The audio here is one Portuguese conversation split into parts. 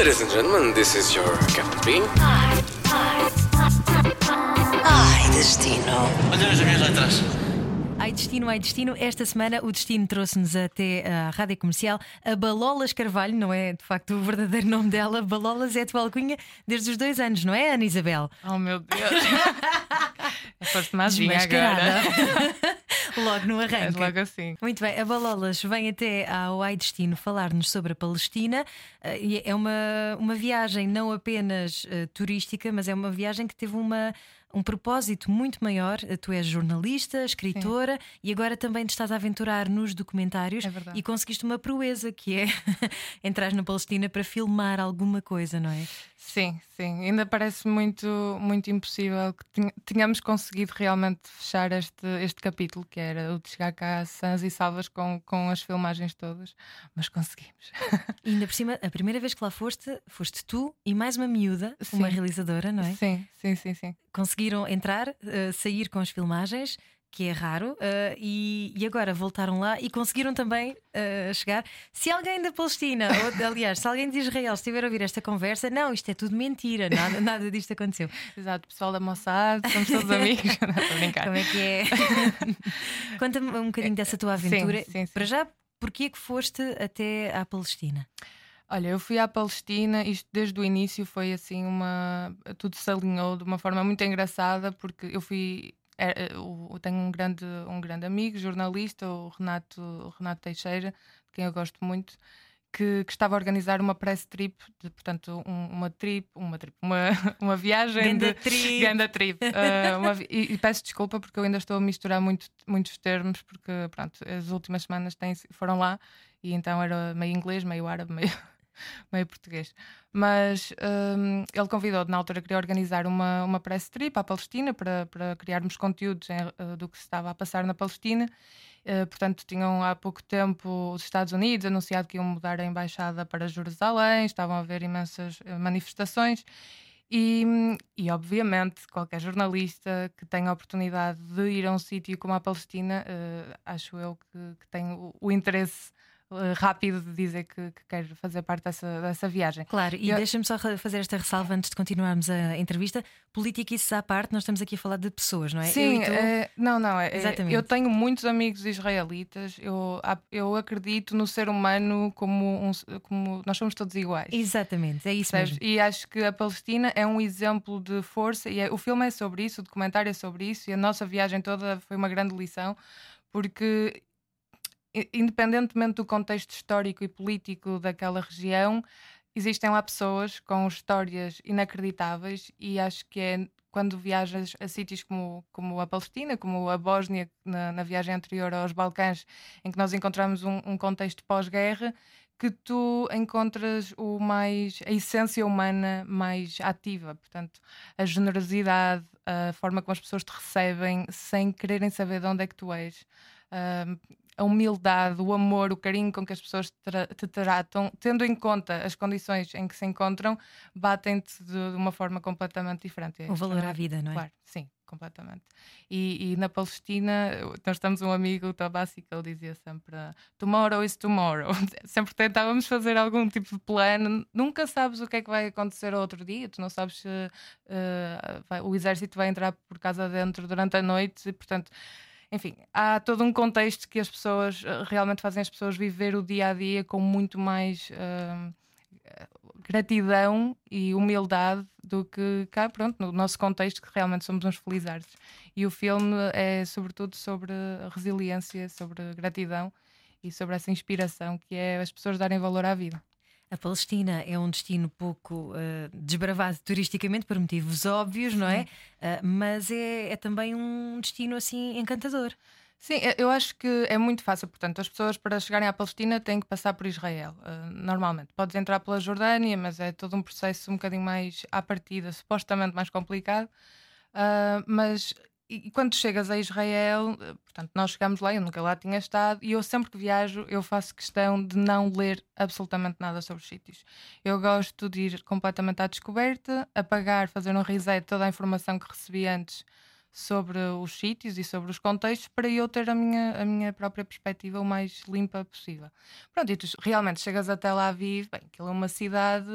Ladies and gentlemen, this is your Captain Bean. Ai, destino. Olha as minhas letras. Ai Destino, ai Destino. Esta semana o Destino trouxe-nos até a rádio comercial a Balolas Carvalho, não é de facto o verdadeiro nome dela. Balolas é a tua alcunha desde os dois anos, não é, Ana Isabel? Oh meu Deus! Foste mais agora. Logo no É arranque. logo assim. Muito bem, a Balolas vem até ao Ai Destino falar-nos sobre a Palestina. Eh, É uma, uma viagem não apenas eh, turística, mas é uma viagem que teve uma, um propósito muito maior. Eh, Tu és jornalista, escritora e agora também te estás a aventurar nos documentários É e conseguiste uma proeza que é entrar na Palestina para filmar alguma coisa, não é? Sim, sim. Ainda parece muito, muito impossível que tenha- tenhamos conseguido realmente fechar este, este capítulo, que era o de chegar cá sãs e salvas com, com as filmagens todas, mas conseguimos. E ainda por cima, a primeira vez que lá foste, foste tu e mais uma miúda, uma Sim. realizadora, não é? Sim, sim, sim, sim. Conseguiram entrar, eh, sair com as filmagens, que é raro, eh, e, e agora voltaram lá e conseguiram também eh, chegar. Se alguém da Palestina, ou, aliás, se alguém de Israel estiver a ouvir esta conversa, não, isto é tudo mentira, nada, nada disto aconteceu. Exato, pessoal da Mossad, somos todos amigos. Não, estou a brincar. Como é que é? Conta-me um bocadinho dessa tua aventura. Sim, sim, sim. Para já, porquê que foste até à Palestina? Olha, eu fui à Palestina, isto desde o início foi assim uma. Tudo se alinhou de uma forma muito engraçada, porque eu fui. é, o- Eu tenho um grande, um grande amigo, jornalista, o Renato, o Renato Teixeira, de quem eu gosto muito, que, que estava a organizar uma press trip, de, portanto, um- uma trip, uma trip, uma, uma viagem. Ganda de, trip. Ganda trip. Ah, uma e, e peço desculpa porque eu ainda estou a misturar muito, muitos termos, porque pronto, as últimas semanas têm, foram lá e então era meio inglês, meio árabe, meio, meio português. Mas hum, ele convidou, na altura, queria organizar uma, uma press trip à Palestina para, para criarmos conteúdos em, eh, do que se estava a passar na Palestina. Eh, portanto, tinham há pouco tempo os Estados Unidos anunciado que iam mudar a embaixada para Jerusalém, estavam a haver imensas eh, manifestações. E, e, obviamente, qualquer jornalista que tenha a oportunidade de ir a um sítio como a Palestina, eh, acho eu que, que tem o, o interesse rápido de dizer que, que quer fazer parte dessa, dessa viagem. Claro, e Eu- deixa-me só fazer esta ressalva antes de continuarmos a entrevista. Política, isso à parte, nós estamos aqui a falar de pessoas, não é? Sim, tu- é- não, não. É, é- Exatamente. eu tenho muitos amigos israelitas. Eu, eu acredito no ser humano como, um, como nós somos todos iguais. Exatamente, é isso mesmo. E acho que a Palestina é um exemplo de força, e é- o filme é sobre isso, o documentário é sobre isso, e a nossa viagem toda foi uma grande lição, porque independentemente do contexto histórico e político daquela região, existem lá pessoas com histórias inacreditáveis, e acho que é quando viajas a sítios como, como a Palestina, como a Bósnia, na, na viagem anterior aos Balcãs, em que nós encontramos um, um contexto pós-guerra, que tu encontras o mais a essência humana mais ativa, portanto, a generosidade, a forma como as pessoas te recebem sem quererem saber de onde é que tu és. ahm, a humildade, o amor, o carinho com que as pessoas te, tra- te tratam, tendo em conta as condições em que se encontram, batem-te de, uma forma completamente diferente. O valor à vida, não é? Claro, sim, completamente. E, e na Palestina, nós temos um amigo, o Tabassi, que ele dizia sempre: Tomorrow is tomorrow. sempre tentávamos fazer algum tipo de plano. Nunca sabes o que é que vai acontecer outro dia, tu não sabes se eh, vai- o exército vai entrar por casa dentro durante a noite, e portanto. Enfim, há todo um contexto que as pessoas eh, realmente fazem as pessoas viver o dia a dia com muito mais eh, gratidão e humildade do que cá, pronto, no nosso contexto, que realmente somos uns felizardos. E o filme é sobretudo sobre resiliência, sobre gratidão e sobre essa inspiração que é as pessoas darem valor à vida. A Palestina é um destino pouco eh, desbravado turisticamente por motivos óbvios, não é? Eh, mas é, é também um destino assim encantador. Sim, eu- eu acho que é muito fácil. Portanto, as pessoas para chegarem à Palestina têm que passar por Israel, eh, normalmente. Podes entrar pela Jordânia, mas é todo um processo um bocadinho mais à partida, supostamente mais complicado. Mas e, quando chegas a Israel, eh, portanto, nós chegamos lá, eu nunca lá tinha estado, e eu sempre que viajo, eu faço questão de não ler absolutamente nada sobre os sítios. Eu gosto de ir completamente à descoberta, apagar, fazer um reset toda a informação que recebi antes sobre os sítios e sobre os contextos para eu ter a minha, a minha própria perspectiva o mais limpa possível. Pronto, e tu realmente chegas até lá Aviv, bem, aquilo é uma cidade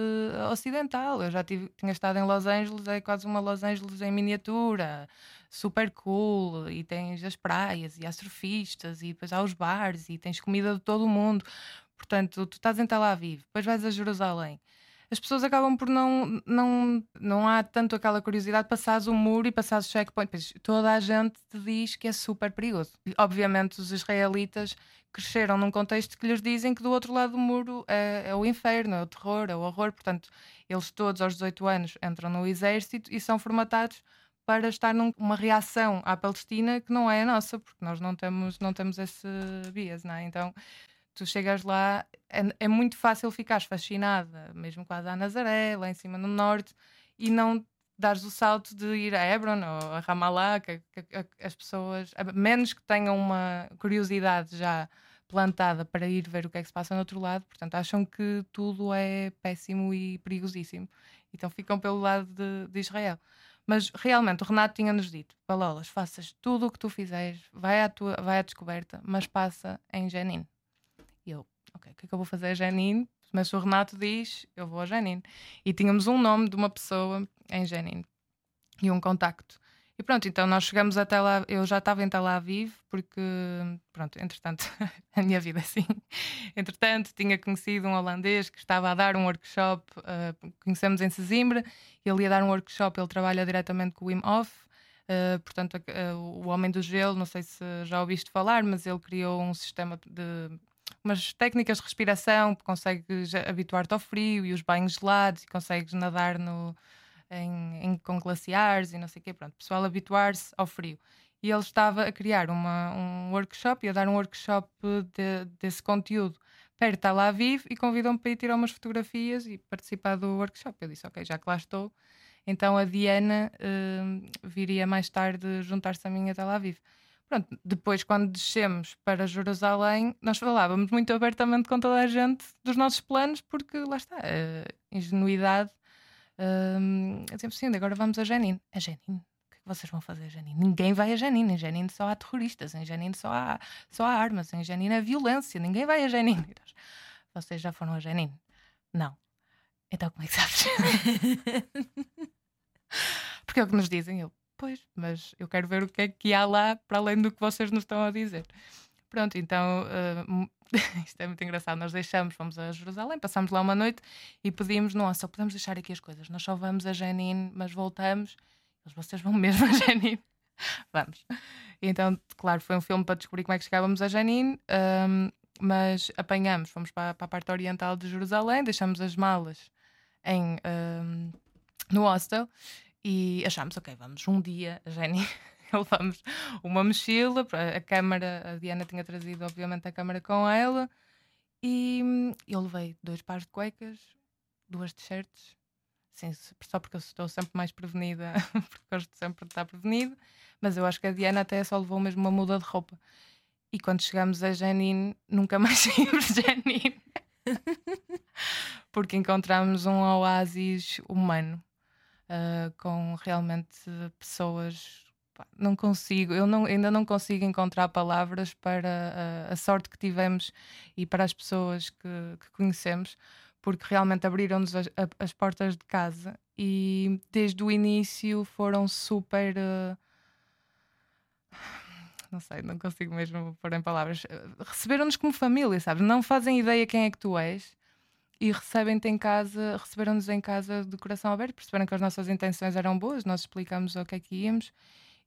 ocidental. Eu já tive, tinha estado em Los Angeles, é quase uma Los Angeles em miniatura, super cool, e tens as praias, e há surfistas, e depois há os bares, e tens comida de todo o mundo. Portanto, tu estás em Tel Aviv, depois vais a Jerusalém as pessoas acabam por não. Não, não há tanto aquela curiosidade, passares o muro e passares o checkpoint. Pois toda a gente te diz que é super perigoso. Obviamente, os israelitas cresceram num contexto que lhes dizem que do outro lado do muro é, é, o inferno, é o terror, é o horror. Portanto, eles todos aos 18 anos entram no exército e são formatados para estar numa reação à Palestina que não é a nossa, porque nós não temos, não temos esse bias, não é? Então tu chegas lá, é, é muito fácil ficares fascinada, mesmo quase a Nazaré, lá em cima no norte, e não dares o salto de ir a Hebron ou a Ramallah, que, que, que, as pessoas, a menos que tenham uma curiosidade já plantada para ir ver o que é que se passa no outro lado, portanto acham que tudo é péssimo e perigosíssimo, então ficam pelo lado de, de Israel. Mas realmente o Renato tinha-nos dito: Palolas, faças tudo o que tu fizeres, vai à, tua, vai à descoberta, mas passa em Jenin. Ok, o que é que eu vou fazer a Janine? Mas o Renato diz, eu vou a Janine. E tínhamos um nome de uma pessoa em Janine e um contacto. E pronto, então nós chegamos até lá, eu já estava em Tel Aviv, porque, pronto, entretanto, a minha vida é assim. Entretanto, tinha conhecido um holandês que estava a dar um workshop, uh, conhecemos em Sesimbra, ele ia dar um workshop, ele trabalha diretamente com o Wim Hof, uh, portanto, uh, o Homem do Gelo, não sei se já ouviste falar, mas ele criou um sistema de umas técnicas de respiração, consegues habituar-te ao frio e os banhos gelados e consegues nadar no, em, em, com glaciares e não sei o quê. Pronto, pessoal habituar-se ao frio. E ele estava a criar uma, um workshop e a dar um workshop de, desse conteúdo perto de lá vivo e convidou-me para ir tirar umas fotografias e participar do workshop. Eu disse, ok, já que lá estou. Então a Diana uh, viria mais tarde juntar-se a mim até lá vivo. Pronto, depois, quando descemos para Jerusalém, nós falávamos muito abertamente com toda a gente dos nossos planos, porque lá está, a ingenuidade. Um, dizemos assim, agora vamos a Janine. A Janine? O que é que vocês vão fazer a Janine? Ninguém vai a Janine. Em Janine só há terroristas, em Janine só há, só há armas, em Janine há violência. Ninguém vai a Janine. Vocês já foram a Janine? Não. Então como é que sabes? porque é o que nos dizem. Eu, Pois, mas eu quero ver o que é que há lá para além do que vocês nos estão a dizer. Pronto, então uh, isto é muito engraçado. Nós deixamos, fomos a Jerusalém, passamos lá uma noite e pedimos: nossa, só podemos deixar aqui as coisas. Nós só vamos a Janine, mas voltamos. Eles, vocês vão mesmo a Janine? vamos. então, claro, foi um filme para descobrir como é que chegávamos a Janine, um, mas apanhamos, fomos para, para, a parte oriental de Jerusalém, deixamos as malas em, um, no hostel e achámos, ok, vamos um dia, a Jenny, levamos uma mochila, a câmara, a Diana tinha trazido, obviamente, a câmara com ela, e eu levei dois pares de cuecas, duas t-shirts, Sim, só porque eu estou sempre mais prevenida, porque gosto sempre de estar prevenida, mas eu acho que a Diana até só levou mesmo uma muda de roupa. E quando chegamos a Janine, nunca mais saímos de Janine. porque encontramos um oásis humano uh, com realmente pessoas. não consigo, eu não, ainda não consigo encontrar palavras para uh, a sorte que tivemos e para as pessoas que, que conhecemos, porque realmente abriram-nos as, as, portas de casa e desde o início foram super. Uh, não sei, não consigo mesmo pôr em palavras. Receberam-nos como família, sabes? Não fazem ideia quem é que tu és e recebem-te em casa, receberam-nos em casa de coração aberto, perceberam que as nossas intenções eram boas, nós explicámos o que é que íamos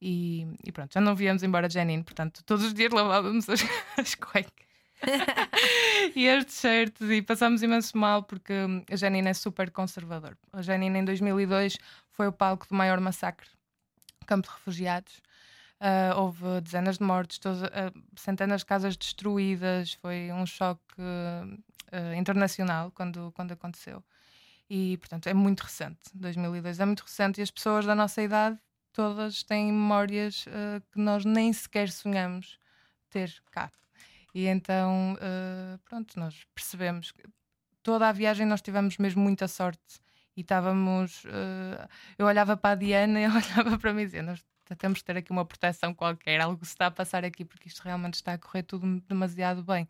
e, e pronto, já não viemos embora de Janine, portanto, todos os dias lavávamos as, as cuecas. e as t-shirts e passámos imenso mal porque a Janine é super conservador. A Janine em 2002 foi o palco do maior massacre, campo de refugiados. Uh, houve dezenas de mortes, uh, centenas de casas destruídas. Foi um choque uh, internacional quando, quando aconteceu. E, portanto, é muito recente. 2002 é muito recente e as pessoas da nossa idade todas têm memórias uh, que nós nem sequer sonhamos ter cá. E então, uh, pronto, nós percebemos que toda a viagem nós tivemos mesmo muita sorte e estávamos. Uh, eu olhava para a Diana e ela olhava para mim e dizia: Nós temos de ter aqui uma proteção qualquer, algo se está a passar aqui, porque isto realmente está a correr tudo demasiado bem.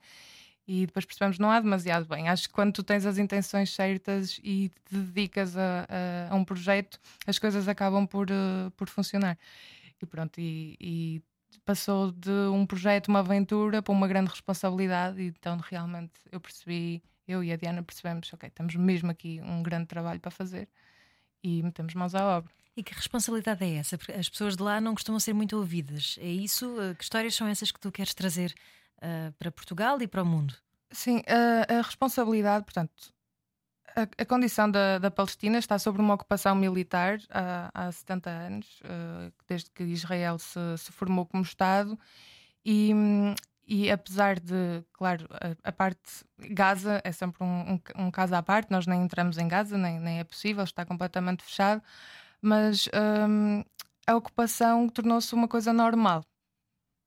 E depois percebemos não há demasiado bem. Acho que quando tu tens as intenções certas e te dedicas a, a, a um projeto, as coisas acabam por, uh, por funcionar. E pronto, e, e passou de um projeto, uma aventura, para uma grande responsabilidade. E então realmente eu percebi, eu e a Diana percebemos, ok, temos mesmo aqui um grande trabalho para fazer e metemos mãos à obra. E que responsabilidade é essa? Porque as pessoas de lá não costumam ser muito ouvidas. É isso? Eh, que histórias são essas que tu queres trazer uh, para Portugal e para o mundo? Sim, a, a responsabilidade, portanto, a, a, condição da, da Palestina está sobre uma ocupação militar há, há 70 anos, uh, desde que Israel se, se formou como Estado, e, e apesar de, claro, a, a, parte Gaza é sempre um, um, um, caso à parte, nós nem entramos em Gaza, nem, nem é possível, está completamente fechado, mas um, a ocupação tornou-se uma coisa normal.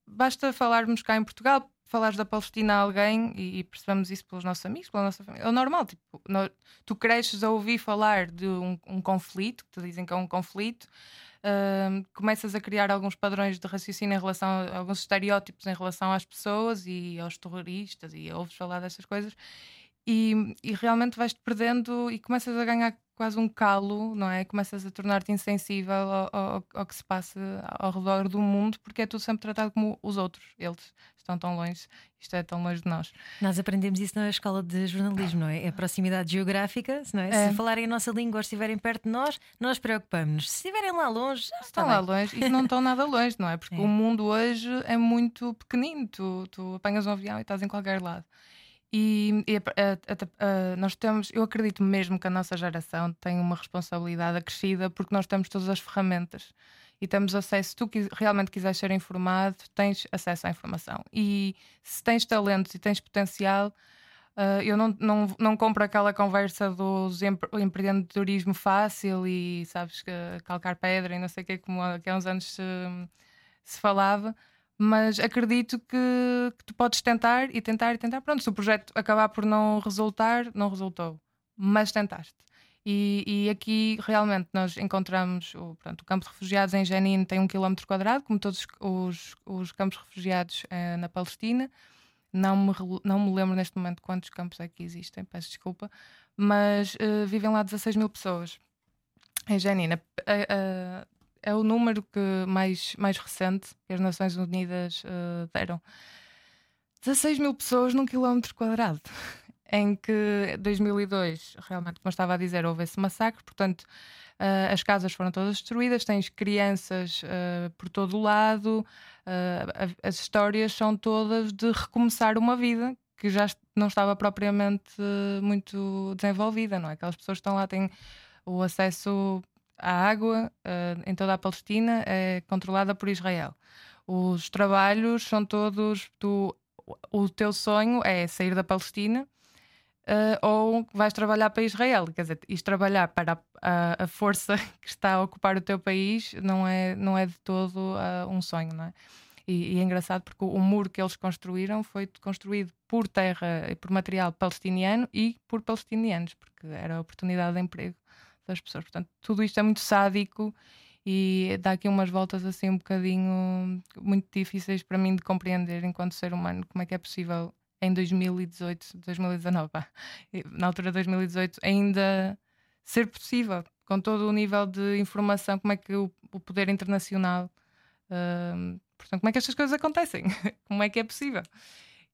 Basta falarmos cá em Portugal, falares da Palestina a alguém e, e, percebemos isso pelos nossos amigos, pela nossa família. É normal, tipo, no, tu cresces a ouvir falar de um, um conflito, que te dizem que é um conflito, uh, começas a criar alguns padrões de raciocínio em relação a alguns estereótipos em relação às pessoas e aos terroristas e ouves falar dessas coisas e, e realmente vais-te perdendo e começas a ganhar quase um calo, não é? Começas a tornar-te insensível ao, ao, ao, que se passa ao redor do mundo, porque é tudo sempre tratado como os outros. Eles estão tão longe, isto é tão longe de nós. Nós aprendemos isso na escola de jornalismo, não é? É a proximidade geográfica, não é? é. Se falarem a nossa língua ou estiverem perto de nós, nós preocupamos-nos. Se estiverem lá longe, já estão lá longe e não estão nada longe, não é? Porque é. o mundo hoje é muito pequenino. Tu, tu apanhas um avião e estás em qualquer lado. E, e a, a, a, nós temos, eu acredito mesmo que a nossa geração tem uma responsabilidade acrescida porque nós temos todas as ferramentas e temos acesso. Se tu realmente quiseres ser informado, tens acesso à informação. E se tens talentos e tens potencial, uh, eu não, não, não compro aquela conversa do empreendedorismo fácil e sabes que calcar pedra e não sei o que, como há uns anos se, se falava mas acredito que, que, tu podes tentar e tentar e tentar. Pronto, se o projeto acabar por não resultar, não resultou, mas tentaste. E, e aqui realmente nós encontramos o, pronto, o campo de refugiados em Jenin tem um quilómetro quadrado, como todos os, os campos de refugiados eh, na Palestina. Não me, não me lembro neste momento quantos campos é que existem, peço desculpa, mas uh, vivem lá 16 mil pessoas em Jenin. Uh, é o número que mais, mais recente que as Nações Unidas uh, deram. 16 mil pessoas num quilómetro quadrado. em que 2002, realmente, como estava a dizer, houve esse massacre, portanto, uh, as casas foram todas destruídas, tens crianças uh, por todo o lado, as histórias são todas de recomeçar uma vida que já não estava propriamente muito desenvolvida, não é? Aquelas pessoas que estão lá têm o acesso a água uh, em toda a Palestina é controlada por Israel. Os trabalhos são todos. Tu, o teu sonho é sair da Palestina uh, ou vais trabalhar para Israel. Quer dizer, ir trabalhar para a, a, força que está a ocupar o teu país não é, não é de todo uh, um sonho, não é? E, e, é engraçado porque o, muro que eles construíram foi construído por terra e por material palestiniano e por palestinianos, porque era a oportunidade de emprego das pessoas. Portanto, tudo isto é muito sádico e dá aqui umas voltas assim um bocadinho muito difíceis para mim de compreender enquanto ser humano como é que é possível em 2018, 2019, pá, na altura de 2018 ainda ser possível com todo o nível de informação, como é que o, o poder internacional, uh, portanto, como é que estas coisas acontecem, como é que é possível.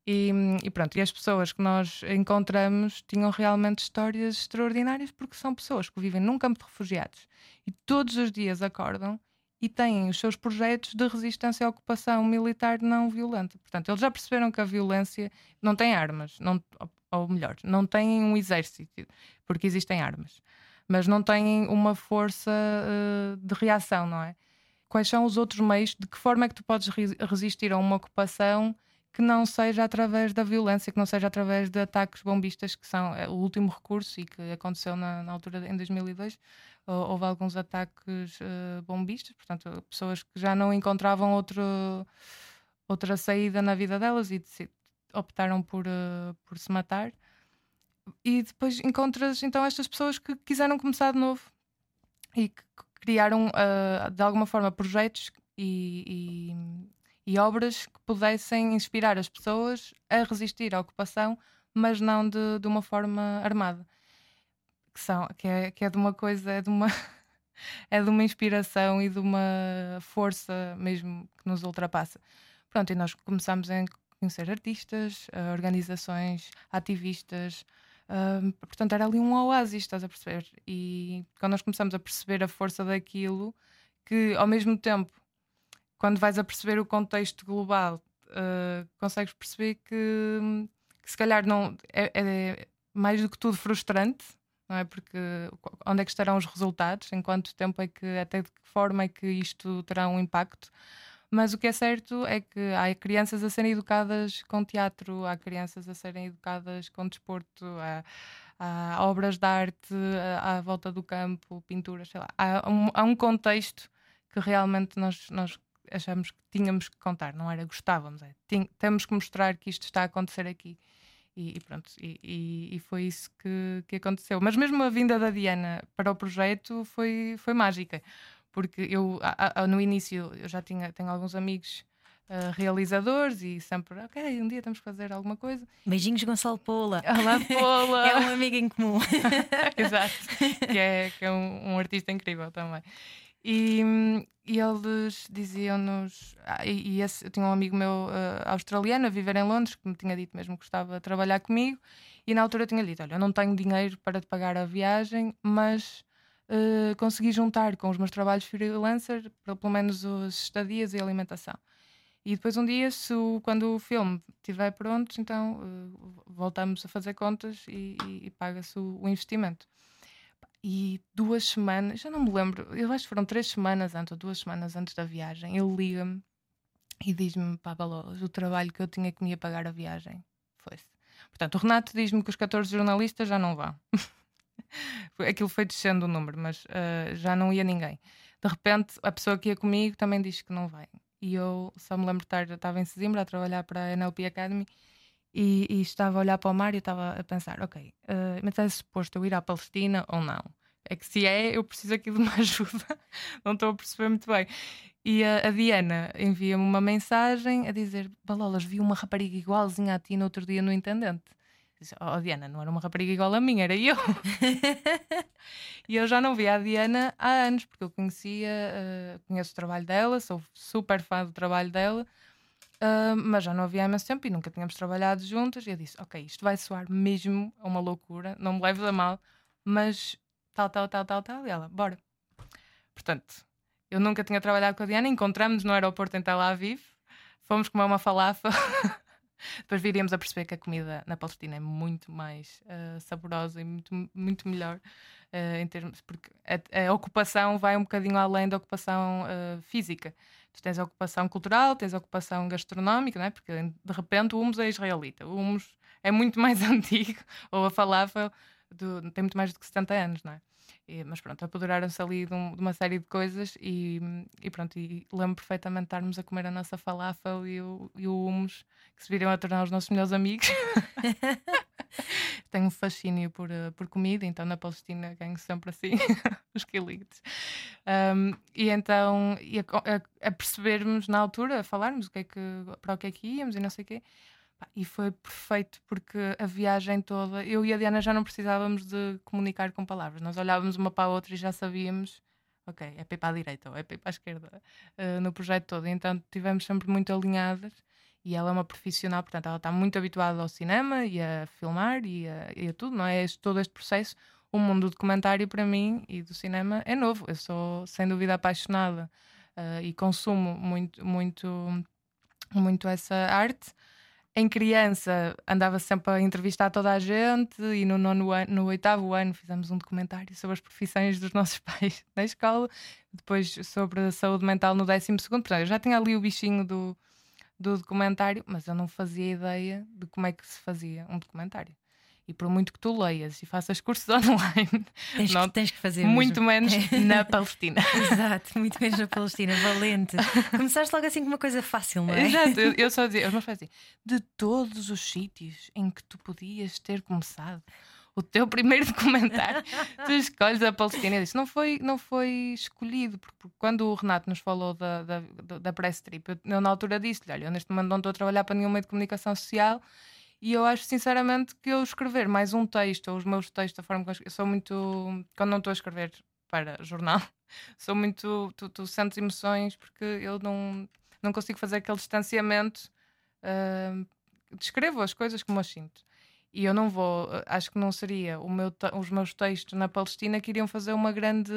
E, e, pronto, e as pessoas que nós encontramos tinham realmente histórias extraordinárias porque são pessoas que vivem num campo de refugiados e todos os dias acordam e têm os seus projetos de resistência à ocupação militar não violenta. Portanto, eles já perceberam que a violência não tem armas, não, ou melhor, não têm um exército, porque existem armas, mas não têm uma força uh, de reação, não é? Quais são os outros meios? De que forma é que tu podes resistir a uma ocupação? Que não seja através da violência, que não seja através de ataques bombistas, que são é, o último recurso e que aconteceu na, na altura em 2002. Houve alguns ataques uh, bombistas, portanto, pessoas que já não encontravam outro, outra saída na vida delas e optaram por, uh, por se matar. E depois encontras então estas pessoas que quiseram começar de novo e que criaram uh, de alguma forma projetos e, e, obras que pudessem inspirar as pessoas a resistir à ocupação, mas não de, de uma forma armada. Que, são, que, é, que é de uma coisa, é de uma, é de uma inspiração e de uma força mesmo que nos ultrapassa. Pronto, e nós começamos a conhecer artistas, organizações, ativistas. Uh, portanto, era ali um oásis, estás a perceber? E quando nós começamos a perceber a força daquilo, que ao mesmo tempo, quando vais a perceber o contexto global, uh, consegues perceber que, que, se calhar não é, é, mais do que tudo frustrante, não é? Porque onde é que estarão os resultados? Em quanto tempo é que, até de que forma é que isto terá um impacto? Mas o que é certo é que há crianças a serem educadas com teatro, há crianças a serem educadas com desporto, há, há obras de arte à, à, volta do campo, pinturas, sei lá. Há um, há um contexto que realmente nós, nós achamos que tínhamos que contar, não era gostávamos, é, temos que mostrar que isto está a acontecer aqui. E, e pronto, e, e, foi isso que, que aconteceu. Mas mesmo a vinda da Diana para o projeto foi, foi mágica, porque eu a, a, no início eu já tinha tenho alguns amigos uh, realizadores e sempre, ok, um dia temos que fazer alguma coisa. Beijinhos, Gonçalo Pola. Olá, Pola! é um amigo em comum. Exato, que é, que é um, um artista incrível também. E, e eles diziam-nos. Ah, e, esse, eu tinha um amigo meu uh, australiano a viver em Londres que me tinha dito mesmo que gostava de trabalhar comigo. E na altura eu tinha dito: Olha, eu não tenho dinheiro para te pagar a viagem, mas uh, consegui juntar com os meus trabalhos freelancer pelo menos as estadias e alimentação. E depois um dia, se o, quando o filme estiver pronto, então uh, voltamos a fazer contas e, e, e paga-se o, o, investimento. E duas semanas, já não me lembro, eu acho que foram três semanas antes ou duas semanas antes da viagem, ele liga-me e diz-me, pá, o trabalho que eu tinha que me ia pagar a viagem foi-se. Portanto, o Renato diz-me que os 14 jornalistas já não vão. Aquilo foi descendo o número, mas uh, já não ia ninguém. De repente, a pessoa que ia comigo também diz que não vai. E eu só me lembro de estar, estava em Sesimbra a trabalhar para a NLP Academy e, e, estava a olhar para o mar e estava a pensar: ok, uh, mas é suposto eu ir à Palestina ou não? É que se é, eu preciso aqui de uma ajuda, não estou a perceber muito bem. E a, a Diana envia-me uma mensagem a dizer: Balolas, vi uma rapariga igualzinha a ti no outro dia no Intendente. Disse, oh Diana, não era uma rapariga igual a mim, era eu. e eu já não via a Diana há anos, porque eu conhecia, uh, conheço o trabalho dela, sou super fã do trabalho dela, uh, mas já não havia há tempo e nunca tínhamos trabalhado juntas. E eu disse: Ok, isto vai soar mesmo a uma loucura, não me leves a mal, mas tal, tal, tal, tal, tal. E ela, bora. Portanto, eu nunca tinha trabalhado com a Diana, encontramos-nos no aeroporto em Tel Aviv, fomos comer uma falafel. Depois viríamos a perceber que a comida na Palestina é muito mais uh, saborosa e muito, muito melhor uh, em termos porque a, a, ocupação vai um bocadinho além da ocupação física. Tens a ocupação cultural, tens ocupação gastronómica, não é? porque de repente o humus é israelita, o humus é muito mais antigo, ou a falafel do, tem muito mais do que 70 anos, não é? E, mas pronto, apoderaram-se ali de, um, de, uma série de coisas e, e pronto, e lembro perfeitamente de estarmos a comer a nossa falafel e o, e o humus, que se viram a tornar os nossos melhores amigos. Tenho um fascínio por, uh, por comida, então na Palestina ganho sempre assim os quilitos. Um, e então, e a, a, a, percebermos na altura, a falarmos o que é que, para o que é que íamos e não sei o quê. E foi perfeito porque a viagem toda, eu e a Diana já não precisávamos de comunicar com palavras. Nós olhávamos uma para a outra e já sabíamos, ok, é para a direita ou é para a esquerda uh, no projeto todo. Então estivemos sempre muito alinhadas e ela é uma profissional, portanto, ela está muito habituada ao cinema e a filmar e a, e a tudo, não é? Este, todo este processo. O mundo do documentário para mim e do cinema é novo. Eu sou sem dúvida apaixonada uh, e consumo muito, muito, muito essa arte em criança andava sempre a entrevistar toda a gente e no, nono ano, no oitavo ano fizemos um documentário sobre as profissões dos nossos pais na escola, depois sobre a saúde mental no décimo segundo. Portanto, eu já tinha ali o bichinho do, do documentário, mas eu não fazia ideia de como é que se fazia um documentário. E por muito que tu leias e faças cursos online, tens, não, que, tens que fazer muito mesmo. menos na Palestina. Exato, muito menos na Palestina, valente. Começaste logo assim com uma coisa fácil, não é? Exato, eu, eu só dizia, os meus pais diziam, de todos os sítios em que tu podias ter começado, o teu primeiro documentário, tu escolhes a Palestina. Eu disse: não foi, não foi escolhido, porque, porque quando o Renato nos falou da, da, da press trip, eu, eu na altura disse-lhe: olha, eu neste momento não estou a trabalhar para nenhum meio de comunicação social. E eu acho sinceramente que eu escrever mais um texto, ou os meus textos, a forma que eu, sou muito. Quando não estou a escrever para jornal, sou muito. Tu, tu sentes emoções porque eu não, não consigo fazer aquele distanciamento. Uh, descrevo as coisas como as sinto. E eu não vou, acho que não seria meu, os meus textos na Palestina que iriam fazer uma grande.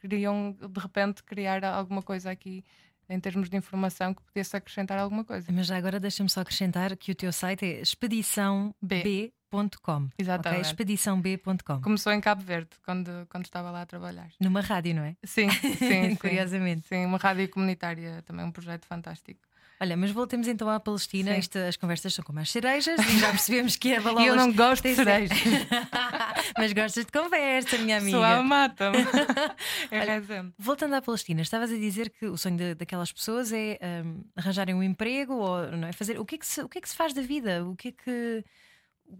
queriam de repente criar alguma coisa aqui em termos de informação que pudesse acrescentar alguma coisa. Mas já agora deixa-me só acrescentar que o teu site é expediçãob.com. Exatamente. Okay? Expediçãob.com. Começou em Cabo Verde, quando, quando estava lá a trabalhar. Numa rádio, não é? Sim, sim. Curiosamente. Sim, uma rádio comunitária, também um projeto fantástico. Olha, mas voltemos então à Palestina. Esta, as conversas são como as cerejas e já percebemos que a balolas. Eu não gosto de cerejas. mas gostas de conversa, minha amiga. Sua mata-me. é voltando à Palestina, estavas a dizer que o sonho de, daquelas pessoas é um, arranjarem um emprego ou não é fazer. O que é que se, o que é que se faz da vida? O que é que.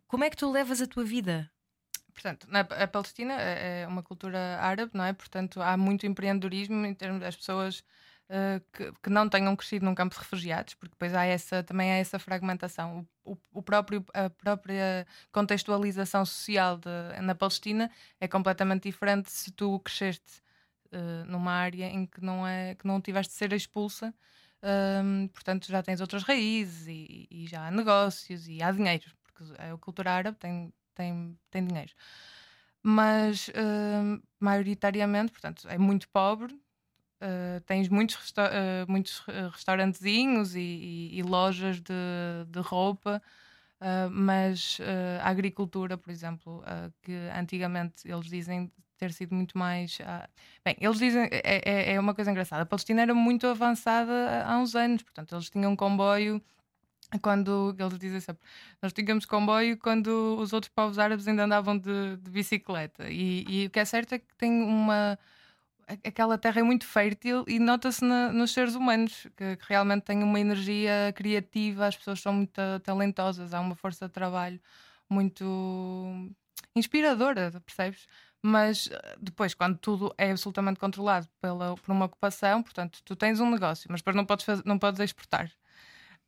Como é que tu levas a tua vida? Portanto, na, a Palestina é, é uma cultura árabe, não é? Portanto, há muito empreendedorismo em termos das pessoas que, que, não tenham crescido num campo de refugiados, porque depois há essa, também há essa fragmentação. O, o próprio, a própria contextualização social de, na Palestina é completamente diferente se tu cresceste uh, numa área em que não, é, que não tiveste de ser expulsa. Um, portanto, já tens outras raízes e, e, já há negócios e há dinheiro, porque a cultura árabe tem, tem, tem dinheiro mas uh, maioritariamente, portanto, é muito pobre, Uh, tens muitos, resta uh, muitos restaurantezinhos e, e, e, lojas de, de roupa, uh, mas a agricultura, por exemplo, que antigamente eles dizem ter sido muito mais. bem, eles dizem. É, é, é, uma coisa engraçada. A Palestina era muito avançada há uns anos, portanto, eles tinham um comboio. Quando eles dizem sempre, nós tínhamos comboio quando os outros povos árabes ainda andavam de, de bicicleta. E, e o que é certo é que tem uma, aquela terra é muito fértil e nota-se nos seres humanos que, que, realmente têm uma energia criativa, as pessoas são muito talentosas, há uma força de trabalho muito inspiradora, percebes? Mas eh, depois, quando tudo é absolutamente controlado pela, por uma ocupação, portanto, tu tens um negócio, mas depois não podes, fazer, não podes exportar.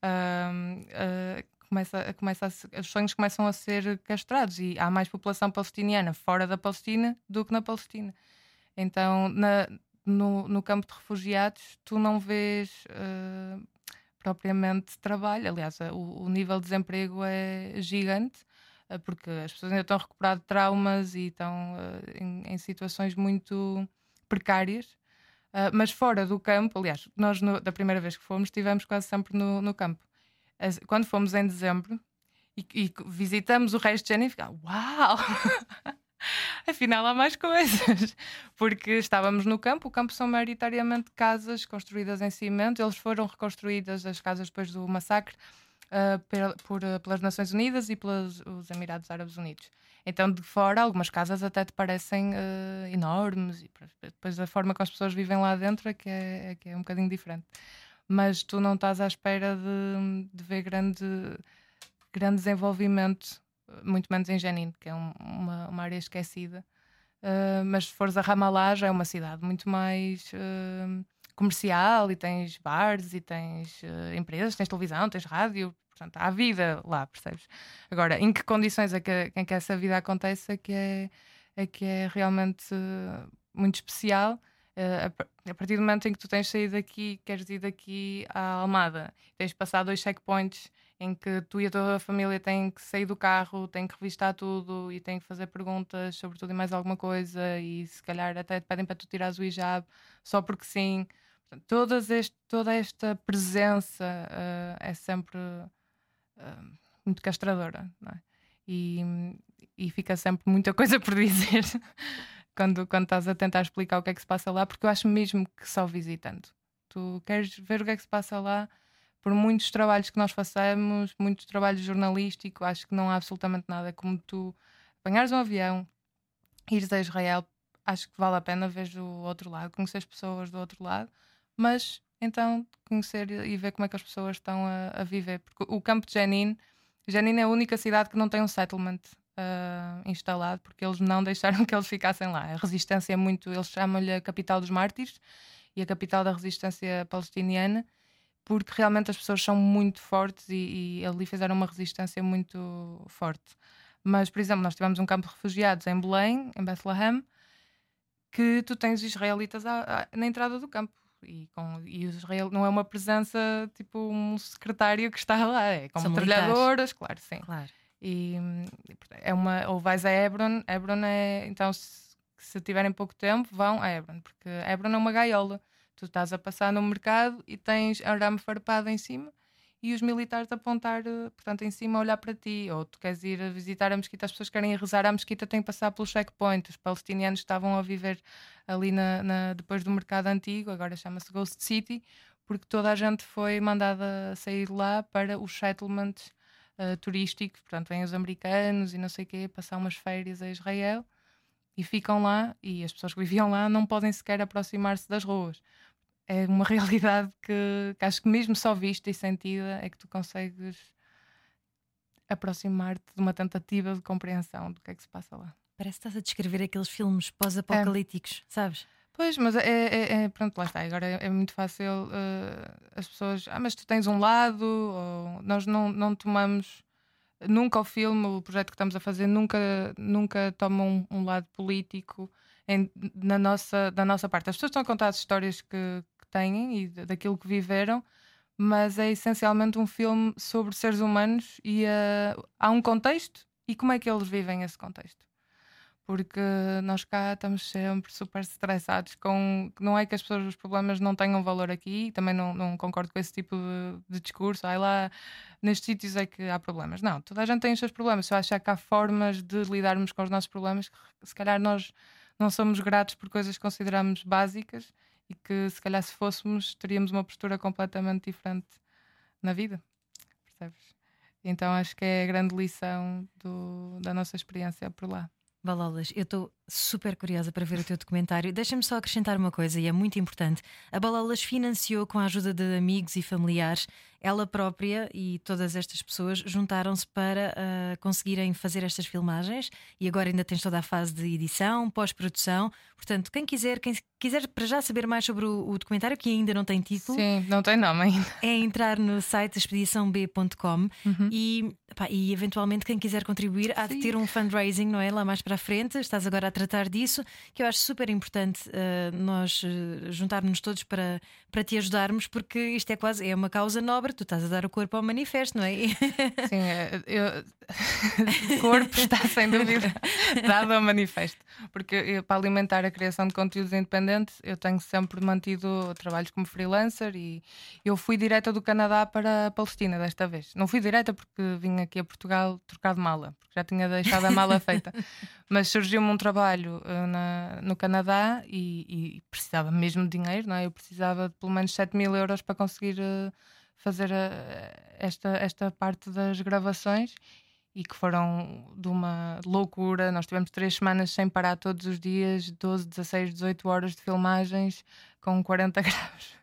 Uh, uh, começa, começa a, os sonhos começam a ser castrados e há mais população palestiniana fora da Palestina do que na Palestina. Então, na, no, no, campo de refugiados, tu não vês uh, propriamente trabalho. Aliás, o, o, nível de desemprego é gigante, uh, porque as pessoas ainda estão a recuperar de traumas e estão uh, em, em, situações muito precárias. mas fora do campo, aliás, nós no, da primeira vez que fomos, estivemos quase sempre no, no campo. Quando fomos em dezembro e, e visitamos o resto de janeiro, ficava, uau! afinal há mais coisas. Porque estávamos no campo, o campo são maioritariamente casas construídas em cimento, eles foram reconstruídas, as casas depois do massacre, uh, per, por, uh, pelas Nações Unidas e pelos os Emirados Árabes Unidos. Então, de fora, algumas casas até te parecem uh, enormes, e depois a forma como as pessoas vivem lá dentro é que é, é, que é um bocadinho diferente. Mas tu não estás à espera de, de ver grande, grande desenvolvimento muito menos em Jenin, que é um, uma, uma área esquecida. Uh, mas se fores a Ramallah já é uma cidade muito mais uh, comercial e tens bares e tens uh, empresas, tens televisão, tens rádio, portanto há vida lá, percebes? Agora, em que condições é que, em que essa vida acontece é que é, é, que é realmente muito especial. a partir do momento em que tu tens saído daqui, queres ir daqui à Almada, tens passado dois checkpoints em que tu e a tua família têm que sair do carro, têm que revistar tudo e têm que fazer perguntas sobre tudo e mais alguma coisa e se calhar até te pedem para tu tirares o hijab só porque sim. Portanto, todas este, toda esta presença uh, é sempre uh, muito castradora é? e, e fica sempre muita coisa por dizer quando, quando estás a tentar explicar o que é que se passa lá, porque eu acho mesmo que só visitando. Tu queres ver o que é que se passa lá por muitos trabalhos que nós façamos, muitos trabalhos jornalísticos, acho que não há absolutamente nada como tu apanhares um avião, ires a Israel, acho que vale a pena ver o outro lado, conhecer as pessoas do outro lado, mas então conhecer e ver como é que as pessoas estão a, a viver. Porque o campo de Jenin, Jenin é a única cidade que não tem um settlement uh, instalado, porque eles não deixaram que eles ficassem lá. A resistência é muito. Eles chamam-lhe a capital dos mártires e a capital da resistência palestiniana, porque realmente as pessoas são muito fortes e, e ali fizeram uma resistência muito forte. Mas, por exemplo, nós tivemos um campo de refugiados em Belém, em Bethlehem, que tu tens israelitas à, à, na entrada do campo. E, com, e Israel não é uma presença tipo um secretário que está lá, é como trabalhadoras, claro, sim. Claro. E é uma, ou vais a Hebron, Hebron é, então se, se tiverem pouco tempo, vão a Hebron, porque Hebron é uma gaiola. Tu estás a passar no mercado e tens arame farpado em cima e os militares a apontar, eh, portanto, em cima a olhar para ti. Ou tu queres ir visitar a mesquita, as pessoas querem ir rezar à mesquita, têm que passar pelo checkpoint. Os palestinianos estavam a viver ali na, na depois do mercado antigo, agora chama-se Ghost City, porque toda a gente foi mandada sair lá para os settlements uh, turísticos. Portanto, vêm os americanos e não sei o quê, passar umas férias a Israel e ficam lá. E as pessoas que viviam lá não podem sequer aproximar-se das ruas é uma realidade que, que, acho que mesmo só vista e sentida é que tu consegues aproximar-te de uma tentativa de compreensão do que é que se passa lá. Parece que estás a descrever aqueles filmes pós-apocalípticos, é. sabes? Pois, mas é, é, é, pronto, lá está. Agora é, é muito fácil uh, as pessoas. Ah, mas tu tens um lado, ou nós não, não tomamos. Nunca o filme, o projeto que estamos a fazer, nunca, nunca toma um, um lado político em, na, nossa, da nossa parte. As pessoas estão a contar as histórias que, têm e daquilo que viveram, mas é essencialmente um filme sobre seres humanos e uh, há um contexto e como é que eles vivem esse contexto. Porque nós cá estamos sempre super estressados com. Não é que as pessoas, os problemas não tenham valor aqui, também não, não concordo com esse tipo de, de discurso. Ai lá, nestes sítios é que há problemas. Não, toda a gente tem os seus problemas. Se eu achar que há formas de lidarmos com os nossos problemas, se calhar nós não somos gratos por coisas que consideramos básicas e que se calhar se fôssemos teríamos uma postura completamente diferente na vida, percebes? Então acho que é a grande lição do, da nossa experiência por lá. Balolas, eu estou super curiosa para ver o teu documentário. Deixa-me só acrescentar uma coisa e é muito importante. A Balolas financiou com a ajuda de amigos e familiares ela própria e todas estas pessoas juntaram-se para uh, conseguirem fazer estas filmagens e agora ainda tens toda a fase de edição, pós-produção. Portanto, quem quiser, quem quiser para já saber mais sobre o, o, documentário, que ainda não tem título, Sim, não tem nome ainda. É entrar no site expediçãob.com uhum. e, e eventualmente quem quiser contribuir há de ter um fundraising, não é? Lá mais para a frente. Estás agora a tratar disso, que eu acho super importante uh, nós uh, juntarmos todos para, para te ajudarmos, porque isto é quase é uma causa nobre tu estás a dar o corpo ao manifesto, não é? Sim, é, eu... o corpo está sem dúvida dado ao manifesto. Porque eu, para alimentar a criação de conteúdos independentes, eu tenho sempre mantido trabalhos como freelancer e eu fui direta do Canadá para a Palestina desta vez. Não fui direta porque vim aqui a Portugal trocar de mala, porque já tinha deixado a mala feita. Mas surgiu-me um trabalho uh, na, no Canadá e, e, precisava mesmo de dinheiro, não é? Eu precisava de pelo menos 7 mil euros para conseguir. Uh, fazer a, esta, esta parte das gravações e que foram de uma loucura. Nós tivemos três semanas sem parar todos os dias, 12, 16, 18 horas de filmagens com 40 graus.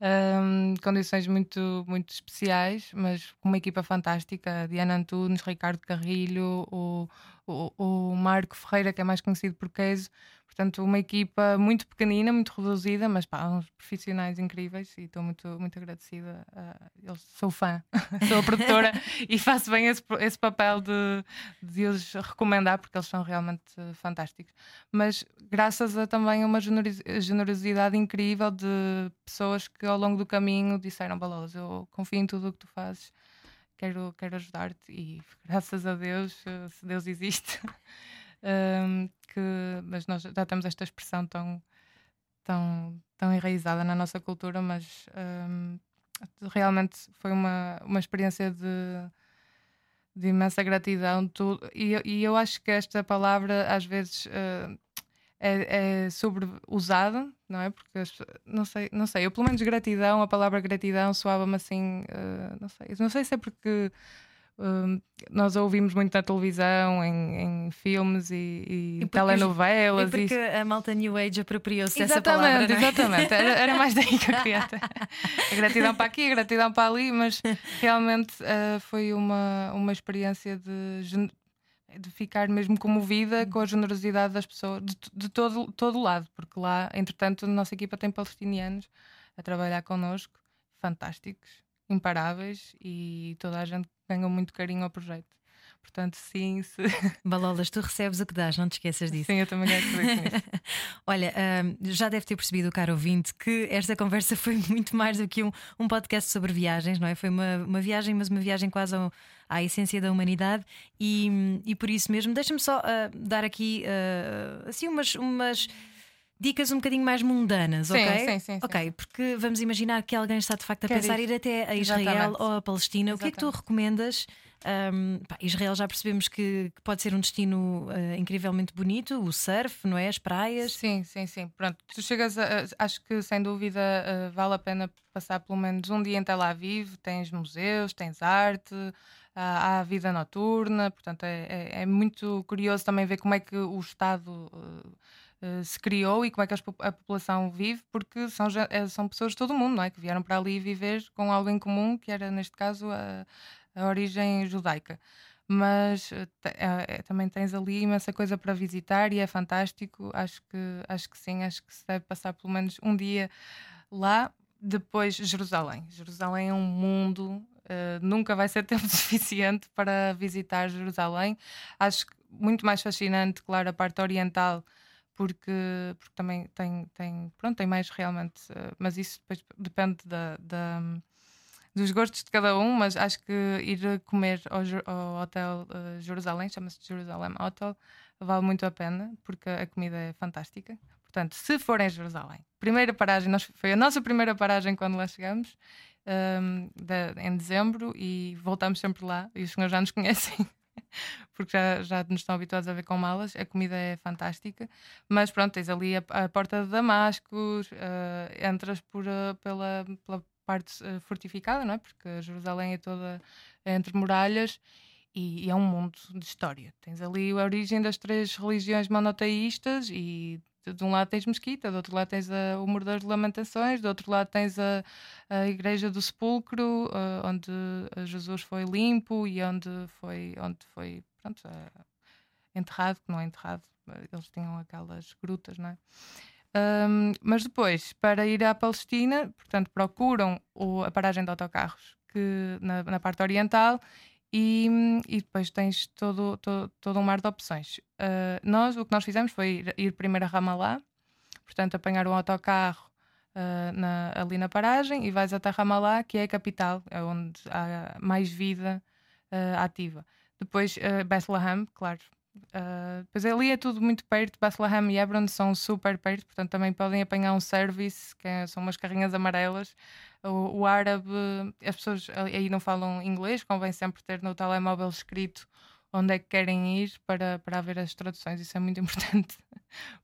Um, condições muito, muito especiais, mas com uma equipa fantástica: Diana Antunes, Ricardo Carrilho, o, o, o Marco Ferreira, que é mais conhecido por Queijo. Portanto, uma equipa muito pequenina, muito reduzida, mas pá, uns profissionais incríveis e estou muito, muito agradecida. Uh, sou fã, sou a produtora e faço bem esse, esse papel de, de os recomendar porque eles são realmente fantásticos. Mas graças a também uma generosidade incrível de pessoas que ao longo do caminho disseram: Balolas, eu confio em tudo o que tu fazes quero, quero ajudar-te e graças a Deus, eh, se Deus existe, um, que, mas nós já temos esta expressão tão, tão, tão enraizada na nossa cultura, mas um, realmente foi uma, uma experiência de, de imensa gratidão. Tu, e, e eu acho que esta palavra às vezes uh, é, é sobreusada, não é? Porque não sei, não sei, eu pelo menos gratidão, a palavra gratidão soava-me assim, uh, não sei, não sei se é porque uh, nós a ouvimos muito na televisão, em, em filmes e, e, e telenovelas. E porque e... a malta New Age apropriou-se dessa palavra. É? Exatamente, era, era, mais daí que eu queria. a gratidão para aqui, a gratidão para ali, mas realmente uh, foi uma, uma experiência de de ficar mesmo comovida com a generosidade das pessoas de, de todo, todo lado, porque lá, entretanto, a nossa equipa tem palestinianos a trabalhar connosco, fantásticos, imparáveis e toda a gente ganha muito carinho ao projeto. Portanto, sim. Se... Balolas, tu recebes o que dás, não te esqueças disso. Sim, eu também quero saber. Olha, já deve ter percebido, caro ouvinte, que esta conversa foi muito mais do que um, um podcast sobre viagens, não é? Foi uma, uma viagem, mas uma viagem quase ao, à essência da humanidade e, e por isso mesmo, deixa-me só uh, dar aqui uh, assim umas. umas dicas um bocadinho mais mundanas, sim, ok? Sim, sim, ok, porque vamos imaginar que alguém está de facto a Quer pensar ir. ir até a Israel Exatamente. ou a Palestina. O que é que tu Exatamente. recomendas? Um, pá, Israel já percebemos que, que pode ser um destino uh, incrivelmente bonito, o surf, não é? As praias. Sim, sim, sim. Pronto, tu chegas a. a- Acho que sem dúvida uh, vale a pena passar pelo menos um dia em Tel Aviv. Tens museus, tens arte, há vida noturna. Portanto, é, é- é muito curioso também ver como é que o Estado. uh, uh, se criou e como é que a população vive, porque são, eh, são pessoas de todo o mundo, não é? Que vieram para ali viver com algo em comum, que era, neste caso, a, a origem judaica mas eh, eh, eh, também tens ali imensa coisa para visitar e é fantástico. Acho que, acho que sim, acho que se deve passar pelo menos um dia lá. Depois, Jerusalém. Jerusalém é um mundo, eh, nunca vai ser tempo suficiente para visitar Jerusalém. Acho muito mais fascinante, claro, a parte oriental. Porque, porque também tem, tem, pronto, tem mais realmente, eh, mas isso depois depende da, da, dos gostos de cada um, mas acho que ir comer ao, ao Hotel eh, Jerusalém, chama-se Jerusalém Hotel, vale muito a pena, porque a comida é fantástica. Portanto, se forem a Jerusalém, primeira paragem, nós, foi a nossa primeira paragem quando lá chegamos, ehm, da- em dezembro, e voltamos sempre lá, e os senhores já nos conhecem. Porque já, já nos estão habituados a ver com malas, a comida é fantástica, mas pronto, tens ali a, a porta de Damascus, eh, entras por, eh, pela, pela parte eh, fortificada, não é? Porque Jerusalém é toda entre muralhas e, e é um mundo de história. Tens ali a origem das três religiões monoteístas e de, um lado tens Mesquita, do outro lado tens a- o Muro das Lamentações, do outro lado tens a, a Igreja do Sepulcro, eh, onde Jesus foi limpo e onde foi, onde foi pronto, eh, enterrado, que não é enterrado, eles tinham aquelas grutas, não é? Um, mas depois, para ir à Palestina, portanto, procuram o- a paragem de autocarros que, na, na parte oriental e, e depois tens todo, todo, todo um mar de opções. Uh, nós, o que nós fizemos foi ir, ir primeiro a Ramallah, portanto, apanhar um autocarro uh, na- ali na paragem e vais até Ramallah, que é a capital, é onde há mais vida uh, ativa. Depois, uh, Bethlehem, claro. Uh, pois ali é tudo muito perto, Bethlehem e Hebron são super perto, portanto também podem apanhar um service, que é- são umas carrinhas amarelas. O, o árabe, as pessoas aí não falam inglês, convém sempre ter no telemóvel escrito onde é que querem ir para, para haver as traduções, isso é muito importante,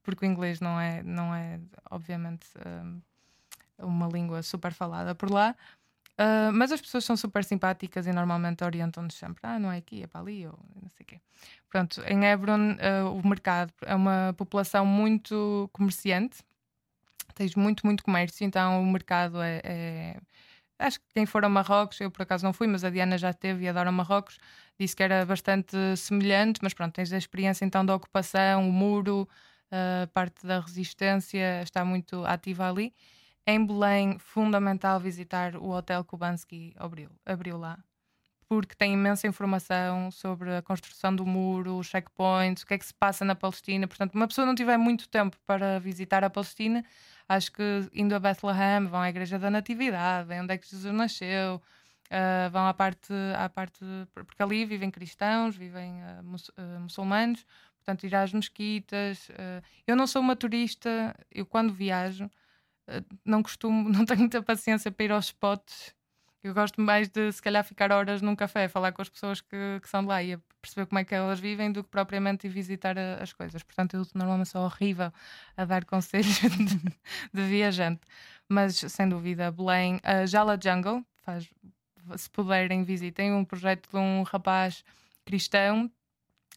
porque o inglês não é, não é obviamente, um, uma língua super falada por lá. Uh, mas as pessoas são super simpáticas e normalmente orientam-nos sempre. Ah, não é aqui, é para ali, ou não sei o quê. Pronto, em Hebron, uh, o mercado é uma população muito comerciante, tens muito, muito comércio, então o mercado é. é- Acho que quem for a Marrocos, eu por acaso não fui, mas a Diana já teve e adora Marrocos, disse que era bastante semelhante, mas pronto, tens a experiência então da ocupação, o muro, a parte da resistência está muito ativa ali. Em Belém, fundamental visitar o Hotel Kubansky abriu, abriu lá, porque tem imensa informação sobre a construção do muro, os checkpoints, o que é que se passa na Palestina. Portanto, uma pessoa não tiver muito tempo para visitar a Palestina, acho que indo a Bethlehem, vão à Igreja da Natividade, vêm onde é que Jesus nasceu, ah, vão à parte, à parte, porque ali vivem cristãos, vivem ah, mus- ah, muçulmanos, portanto, ir às mesquitas. eu não sou uma turista, eu quando viajo não costumo, não tenho muita paciência para ir aos spots. Eu gosto mais de, se calhar, ficar horas num café, falar com as pessoas que, que são de lá e perceber como é que elas vivem, do que propriamente ir visitar a- as coisas. Portanto, eu normalmente sou horrível a dar conselhos de, de viajante. Mas, sem dúvida, Belém, a Jala Jungle, faz, se puderem, visitem um projeto de um rapaz cristão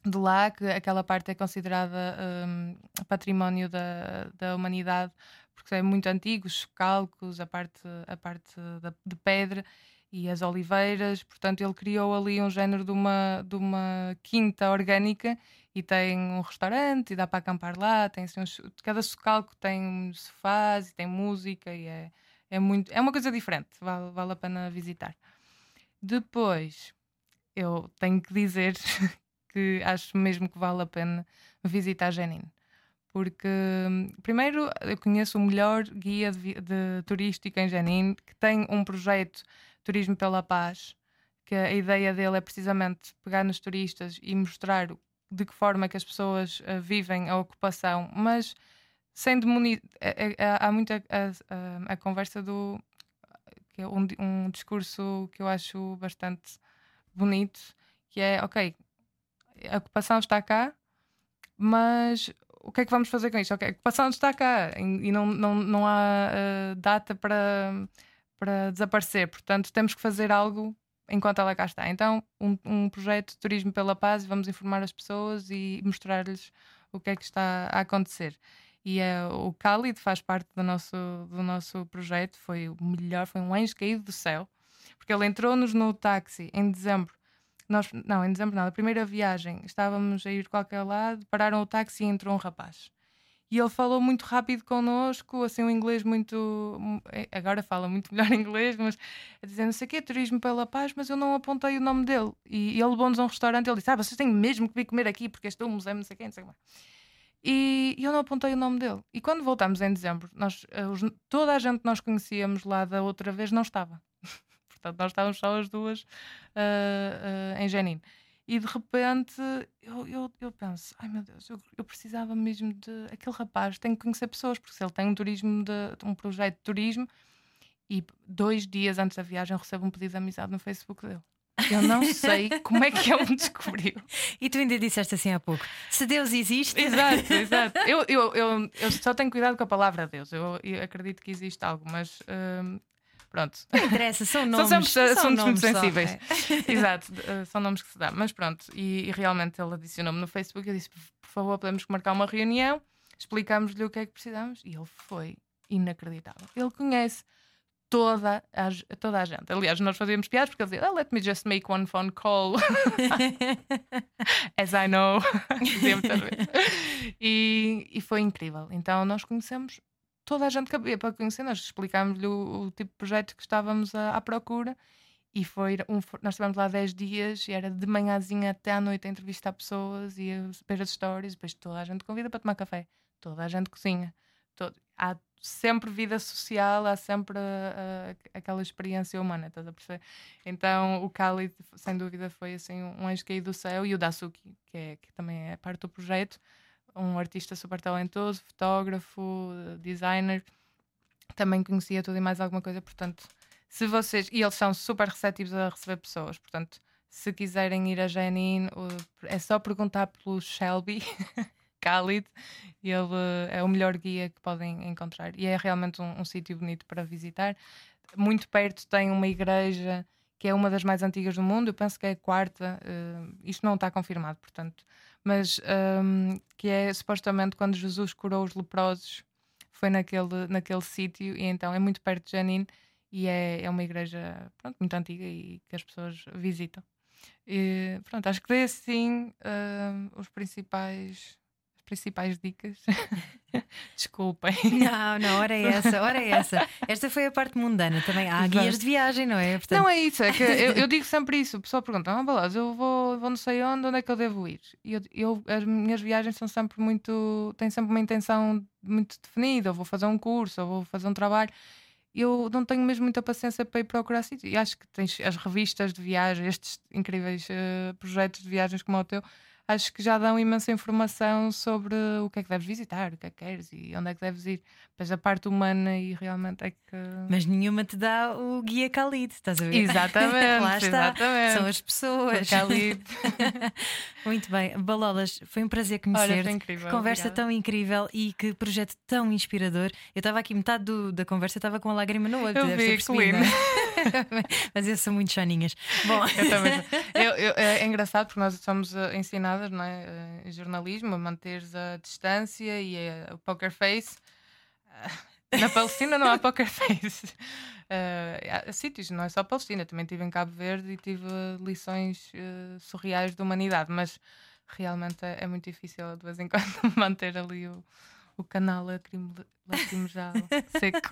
de lá, que aquela parte é considerada hum, património da, da humanidade porque é muito antigo, os calcos, a parte, a parte da- de pedra, e as oliveiras, portanto ele criou ali um género de uma, de uma quinta orgânica e tem um restaurante e dá para acampar lá, tem assim, cada socalco tem sofás e tem música e é, é muito é uma coisa diferente, vale, vale a pena visitar. Depois eu tenho que dizer que acho mesmo que vale a pena visitar Jenin. Porque, primeiro, eu conheço o melhor guia de, de turístico em Jenin, que tem um projeto Turismo pela Paz, que a ideia dele é precisamente pegar nos turistas e mostrar de que forma que as pessoas uh, vivem a ocupação, mas sem demonizar. É, é, é, há muita a, a, a, conversa do. que é um, um discurso que eu acho bastante bonito, que é: ok, a ocupação está cá, mas o que é que vamos fazer com isto? Ok, a ocupação está cá e não, não, não há uh, data para, para desaparecer, portanto temos que fazer algo enquanto ela cá está. Então, um, um projeto de turismo pela paz, vamos informar as pessoas e mostrar-lhes o que é que está a acontecer. E uh, o Khalid faz parte do nosso, do nosso projeto, foi o melhor, foi um anjo caído do céu, porque ele entrou-nos no táxi em dezembro nós, não, em dezembro não, a primeira viagem, estávamos a ir qualquer lado, pararam o táxi e entrou um rapaz. E ele falou muito rápido connosco, assim, um inglês muito. É, agora fala muito melhor inglês, mas a dizer não sei o turismo pela paz, mas eu não apontei o nome dele. E, e ele levou-nos a um restaurante, ele disse: Ah, vocês têm mesmo que vir comer aqui, porque este é um museu, não sei quê, não sei. E, e eu não apontei o nome dele. E quando voltámos em dezembro, nós, eh, os, toda a gente que nós conhecíamos lá da outra vez não estava. Portanto, nós estávamos só as duas uh, uh, em Jenin. E de repente eu, eu, eu penso: ai meu Deus, eu, eu, precisava mesmo de. Aquele rapaz tem que conhecer pessoas, porque se ele tem um turismo, de, um projeto de turismo, e dois dias antes da viagem eu recebo um pedido de amizade no Facebook dele. Eu não sei como é que ele me descobriu. E tu ainda disseste assim há pouco: se Deus existe. Exato, exato. Eu, eu, eu, eu só tenho cuidado com a palavra Deus. Eu, eu acredito que existe algo, mas uh, Pronto. Não interessa, são nomes. São sempre assuntos muito sensíveis. É. Exato, eh, são nomes que se dá. Mas pronto, e, e realmente ele adicionou-me no Facebook. Eu disse: por favor, podemos marcar uma reunião, explicámos-lhe o que é que precisamos. E ele foi inacreditável. Ele conhece toda a, toda a gente. Aliás, nós fazíamos piadas porque ele dizia: oh, Let me just make one phone call. As I know. e, e foi incrível. Então, nós conhecemos toda a gente cabia para conhecer. Nós explicámos-lhe o, o, tipo de projeto que estávamos à, à procura e foi um, nós estivemos lá 10 dias e era de manhãzinha até à noite a entrevistar pessoas e a ver as histórias. Depois toda a gente convida para tomar café, toda a gente cozinha. Todo, há sempre vida social, há sempre uh, aquela experiência humana, estás a perceber? Então o Khalid, sem dúvida, foi assim um anjo caído do céu e o Dasuki, que, é, que também é parte do projeto um artista super talentoso, fotógrafo, designer. Também conhecia tudo e mais alguma coisa, portanto, se vocês. E eles são super receptivos a receber pessoas, portanto, se quiserem ir a Jenin, é só perguntar pelo Shelby. Khalid, ele é o melhor guia que podem encontrar e é realmente um, um sítio bonito para visitar. Muito perto tem uma igreja que é uma das mais antigas do mundo, eu penso que é a quarta, uh, isto não está confirmado, portanto, mas um, que é supostamente quando Jesus curou os leprosos, foi naquele, naquele sítio, e então é muito perto de Janine e é, é uma igreja pronto, muito antiga e que as pessoas visitam. E, pronto, acho que dei assim uh, os principais principais dicas. Desculpem. Não, não, ora é essa, ora é essa. Esta foi a parte mundana também. Há Exato. guias de viagem, não é? Portanto... Não é isso, é que eu, eu digo sempre isso. O pessoal pergunta: ah, Balas, eu vou, vou não sei onde, onde é que eu devo ir? E eu, eu, as minhas viagens são sempre muito. têm sempre uma intenção muito definida. Eu vou fazer um curso, ou vou fazer um trabalho eu não tenho mesmo muita paciência para ir procurar sítio. E acho que tens as revistas de viagem, estes incríveis uh, projetos de viagens como o teu, acho que já dão imensa informação sobre o que é que deves visitar, o que é que queres e onde é que deves ir. Mas a parte humana e realmente é que. Mas nenhuma te dá o guia Khalid, estás a ver? Exatamente. Lá está. Exatamente. São as pessoas. Khalid. Muito bem. Balolas, foi um prazer conhecer-te. Conversa Obrigada. tão incrível e que projeto tão inspirador. Eu estava aqui, metade do, da conversa, estava com a lágrima no olho. Eu vi, percebido, Mas eu sou muito chaninhas. Bom, eu também. Eu, eu, é engraçado porque nós somos uh, ensinadas não é, em jornalismo a manter a distância e uh, o poker face. Na Palestina não há poker face. Uh, há sítios, não é só Palestina, também estive em Cabo Verde e tive lições uh, surreais de humanidade, mas realmente é, é, muito difícil de vez em quando manter ali o, o canal lacrimejar seco.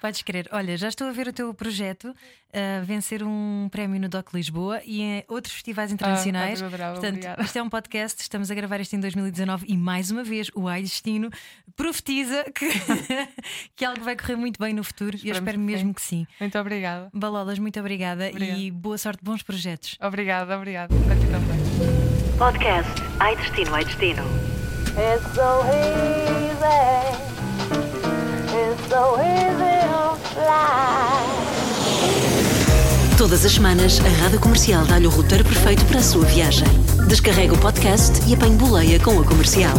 Podes crer. Olha, já estou a ver o teu projeto uh, vencer um prémio no DOC Lisboa e em outros festivais ah, internacionais. Ah, Portanto, obrigada. isto é um podcast, estamos a gravar isto em 2019 e mais uma vez o Ai Destino profetiza que, que algo vai correr muito bem no futuro e eu espero que mesmo sim. que sim. Muito obrigada. Balolas, muito obrigada, obrigada. e boa sorte, bons projetos. Obrigada, obrigada. Para ti também. Podcast Ai Destino, Ai Destino. It's so easy. It's so easy to fly. Todas as semanas, a Rádio Comercial dá-lhe o roteiro perfeito para a sua viagem. Descarrega o podcast e apanhe boleia com a comercial.